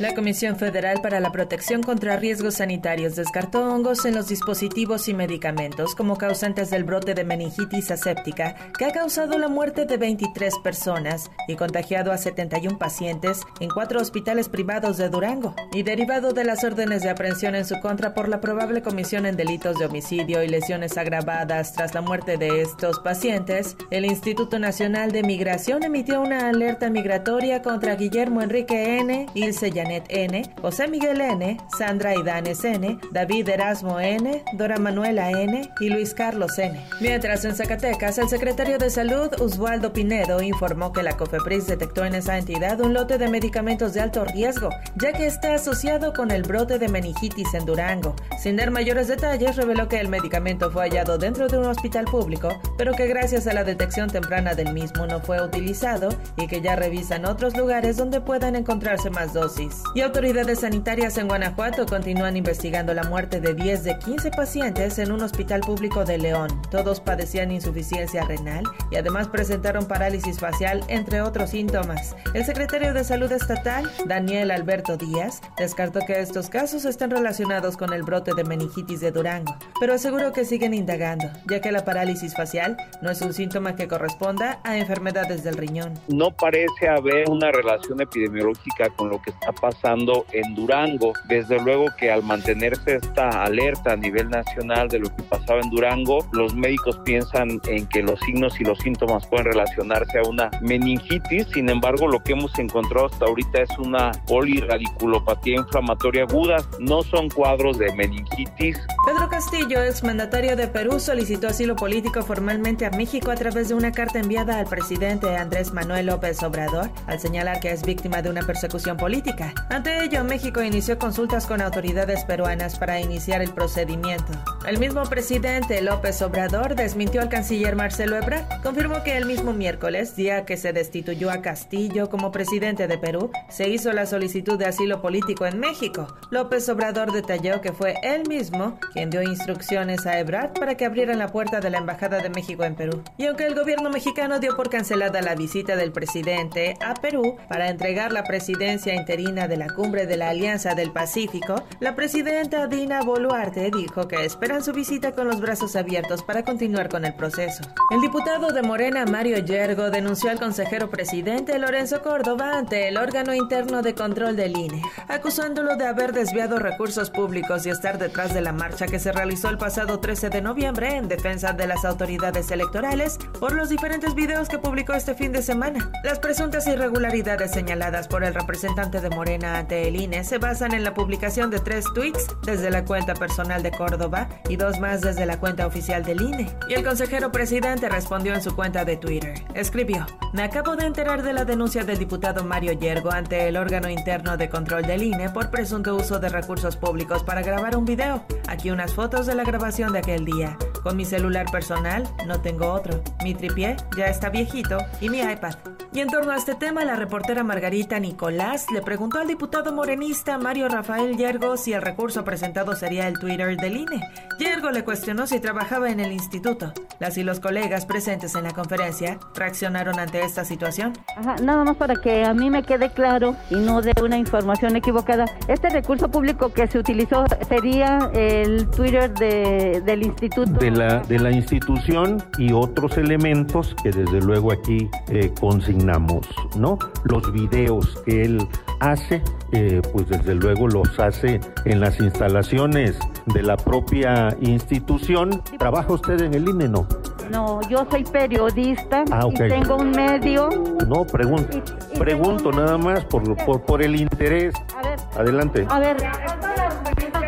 La Comisión Federal para la Protección contra Riesgos Sanitarios descartó hongos en los dispositivos y medicamentos como causantes del brote de meningitis aséptica que ha causado la muerte de 23 personas y contagiado a 71 pacientes en cuatro hospitales privados de Durango. Y derivado de las órdenes de aprehensión en su contra por la probable comisión en delitos de homicidio y lesiones agravadas tras la muerte de estos pacientes, el Instituto Nacional de Migración emitió una alerta migratoria contra Guillermo Enrique N., Ilse N., José Miguel N., Sandra Idanes N., David Erasmo N., Dora Manuela N. y Luis Carlos N. Mientras en Zacatecas, el secretario de Salud, Oswaldo Pinedo, informó que la COFEPRIS detectó en esa entidad un lote de medicamentos de alto riesgo, ya que está asociado con el brote de meningitis en Durango. Sin dar mayores detalles, reveló que el medicamento fue hallado dentro de un hospital público, pero que gracias a la detección temprana del mismo no fue utilizado y que ya revisan otros lugares donde puedan encontrarse más dosis. Y autoridades sanitarias en Guanajuato continúan investigando la muerte de 10 de 15 pacientes en un hospital público de León. Todos padecían insuficiencia renal y además presentaron parálisis facial, entre otros síntomas. El secretario de Salud Estatal, Daniel Alberto Díaz, descartó que estos casos estén relacionados con el brote de meningitis de Durango, pero aseguró que siguen indagando, ya que la parálisis facial no es un síntoma que corresponda a enfermedades del riñón. No parece haber una relación epidemiológica con lo que está pasando pasando en Durango. Desde luego que al mantenerse esta alerta a nivel nacional de lo que pasaba en Durango, los médicos piensan en que los signos y los síntomas pueden relacionarse a una meningitis. Sin embargo, lo que hemos encontrado hasta ahorita es una poliradiculopatía inflamatoria aguda. No son cuadros de meningitis. Pedro Castillo, exmandatario de Perú, solicitó asilo político formalmente a México a través de una carta enviada al presidente Andrés Manuel López Obrador al señalar que es víctima de una persecución política. Ante ello, México inició consultas con autoridades peruanas para iniciar el procedimiento. El mismo presidente López Obrador desmintió al canciller Marcelo Ebrard. Confirmó que el mismo miércoles, día que se destituyó a Castillo como presidente de Perú, se hizo la solicitud de asilo político en México. López Obrador detalló que fue él mismo quien dio instrucciones a Ebrard para que abrieran la puerta de la Embajada de México en Perú. Y aunque el gobierno mexicano dio por cancelada la visita del presidente a Perú para entregar la presidencia interina de la cumbre de la Alianza del Pacífico, la presidenta Dina Boluarte dijo que esperan su visita con los brazos abiertos para continuar con el proceso. El diputado de Morena, Mario Yergo, denunció al consejero presidente Lorenzo Córdoba ante el órgano interno de control del INE, acusándolo de haber desviado recursos públicos y estar detrás de la marcha que se realizó el pasado 13 de noviembre en defensa de las autoridades electorales por los diferentes videos que publicó este fin de semana. Las presuntas irregularidades señaladas por el representante de Morena ante el INE se basan en la publicación de tres tweets desde la cuenta personal de Córdoba y dos más desde la cuenta oficial del INE. Y el consejero presidente respondió en su cuenta de Twitter. Escribió, me acabo de enterar de la denuncia del diputado Mario Yergo ante el órgano interno de control del INE por presunto uso de recursos públicos para grabar un video. Aquí unas fotos de la grabación de aquel día. Con mi celular personal no tengo otro. Mi tripié ya está viejito y mi iPad. Y en torno a este tema, la reportera Margarita Nicolás le preguntó al diputado morenista Mario Rafael Yergo si el recurso presentado sería el Twitter del INE. Yergo le cuestionó si trabajaba en el instituto. Las y los colegas presentes en la conferencia reaccionaron ante esta situación. Ajá, nada más para que a mí me quede claro y no de una información equivocada. Este recurso público que se utilizó sería el Twitter de, del instituto. La, de la institución y otros elementos que desde luego aquí eh, consignamos, ¿no? Los videos que él hace, eh, pues desde luego los hace en las instalaciones de la propia institución. ¿Trabaja usted en el INE, no? No, yo soy periodista Ah, ok. y tengo un medio. No, pregunto, Y- y pregunto nada más por, por, por el interés. A ver, Adelante. a ver,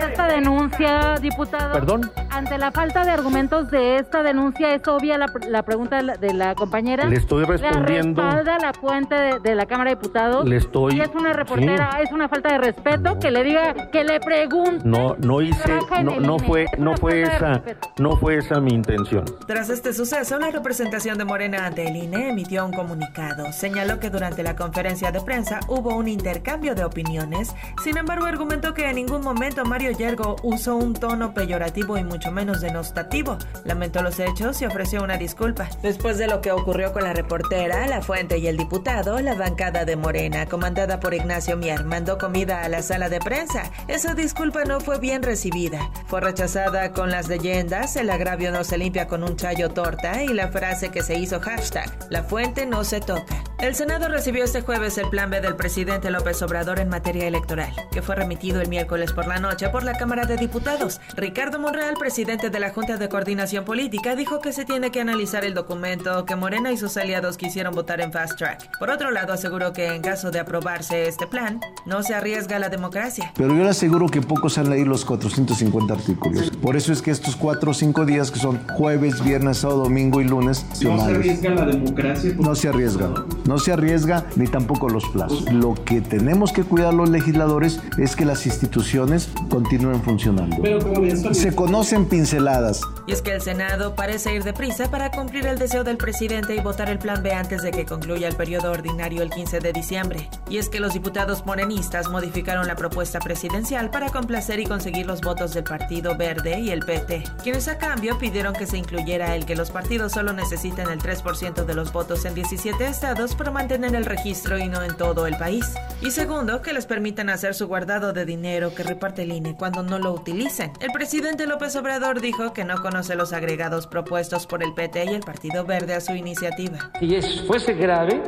esta denuncia, diputado. Perdón. Ante la falta de argumentos de esta denuncia, es obvia la, la pregunta de la, de la compañera. Le estoy respondiendo. La respalda la fuente de, de la Cámara de Diputados. Le estoy- Y es una reportera, sí. es una falta de respeto que le diga, que le pregunte. No, no hice, no, no fue, Es no fue esa, no fue esa mi intención. Tras este suceso, la representación de Morena ante el INE emitió un comunicado. Señaló que durante la conferencia de prensa hubo un intercambio de opiniones. Sin embargo, argumentó que en ningún momento Mario Yergo usó un tono peyorativo y mucho menos denostativo. Lamentó los hechos y ofreció una disculpa. Después de lo que ocurrió con la reportera, la fuente y el diputado, la bancada de Morena, comandada por Ignacio Mier, mandó comida a la sala de prensa. Esa disculpa no fue bien recibida. Fue rechazada con las leyendas, el agravio no se limpia con un chayo torta y la frase que se hizo hashtag, la fuente no se toca. El Senado recibió este jueves el plan B del presidente López Obrador en materia electoral, que fue remitido el miércoles por la noche por la Cámara de Diputados. Ricardo Monreal, presidente de la Junta de Coordinación Política, dijo que se tiene que analizar el documento que Morena y sus aliados quisieron votar en fast track. Por otro lado, aseguró que en caso de aprobarse este plan, no se arriesga la democracia. Pero yo le aseguro que pocos han leído los 450 artículos. Por eso es que estos cuatro o cinco días que son jueves, viernes, sábado, domingo y lunes... ¿No se arriesga la democracia? No se arriesga. No se arriesga ni tampoco los plazos. Lo que tenemos que cuidar los legisladores es que las instituciones continúen funcionando. Se conocen pinceladas. Y es que el Senado parece ir deprisa para cumplir el deseo del presidente y votar el plan B antes de que concluya el periodo ordinario el 15 de diciembre. Y es que los diputados morenistas modificaron la propuesta presidencial para complacer y conseguir los votos del Partido Verde y el PT, quienes a cambio pidieron que se incluyera el que los partidos solo necesiten el 3% de los votos en 17 estados para mantener el registro y no en todo el país. Y segundo, que les permitan hacer su guardado de dinero que reparte el INE cuando no lo utilicen. El presidente López Obrador dijo que no conoce los agregados propuestos por el PT y el Partido Verde a su iniciativa. Si fuese grave,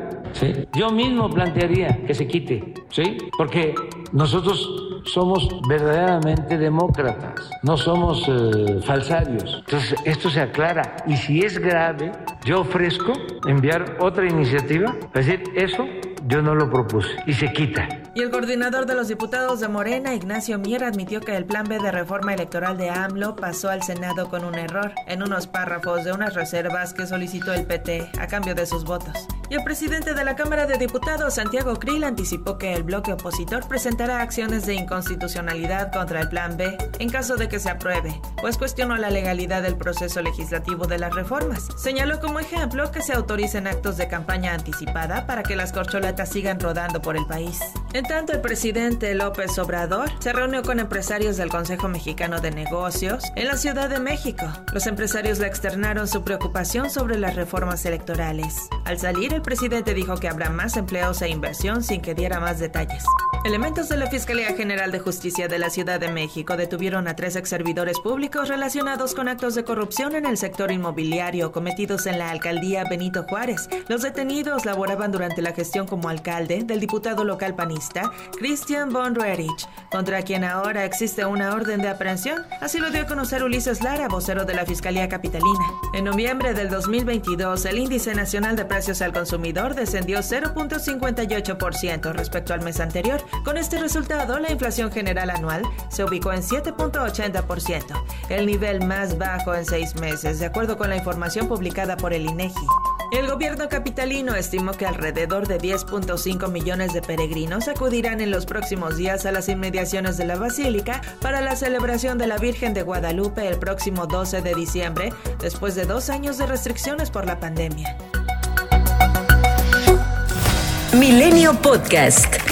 yo mismo plantearía que se quite, ¿sí? Porque nosotros somos verdaderamente demócratas, no somos eh, falsarios. Entonces, esto se aclara. Y si es grave, yo ofrezco enviar otra iniciativa, es decir, eso yo no lo propuse y se quita. Y el coordinador de los diputados de Morena, Ignacio Mier, admitió que el plan B de reforma electoral de AMLO pasó al Senado con un error en unos párrafos de unas reservas que solicitó el PT a cambio de sus votos. Y el presidente de la Cámara de Diputados, Santiago Krill, anticipó que el bloque opositor presentará acciones de inconstitucionalidad contra el plan B en caso de que se apruebe, pues cuestionó la legalidad del proceso legislativo de las reformas. Señaló como ejemplo que se autoricen actos de campaña anticipada para que las corcholatas sigan rodando por el país. En tanto, el presidente López Obrador se reunió con empresarios del Consejo Mexicano de Negocios en la Ciudad de México. Los empresarios le externaron su preocupación sobre las reformas electorales. Al salir, el presidente dijo que habrá más empleos e inversión sin que diera más detalles. Elementos de la Fiscalía General de Justicia de la Ciudad de México detuvieron a tres ex servidores públicos relacionados con actos de corrupción en el sector inmobiliario cometidos en la alcaldía Benito Juárez. Los detenidos laboraban durante la gestión como alcalde del diputado local panista Christian von Roerich, contra quien ahora existe una orden de aprehensión. Así lo dio a conocer Ulises Lara, vocero de la Fiscalía Capitalina. En noviembre del 2022, el índice nacional de precios al consumidor descendió 0.58% respecto al mes anterior con este resultado, la inflación general anual se ubicó en 7.80%, el nivel más bajo en seis meses, de acuerdo con la información publicada por el INEGI. El gobierno capitalino estimó que alrededor de 10.5 millones de peregrinos acudirán en los próximos días a las inmediaciones de la Basílica para la celebración de la Virgen de Guadalupe el próximo 12 de diciembre, después de dos años de restricciones por la pandemia. Milenio Podcast.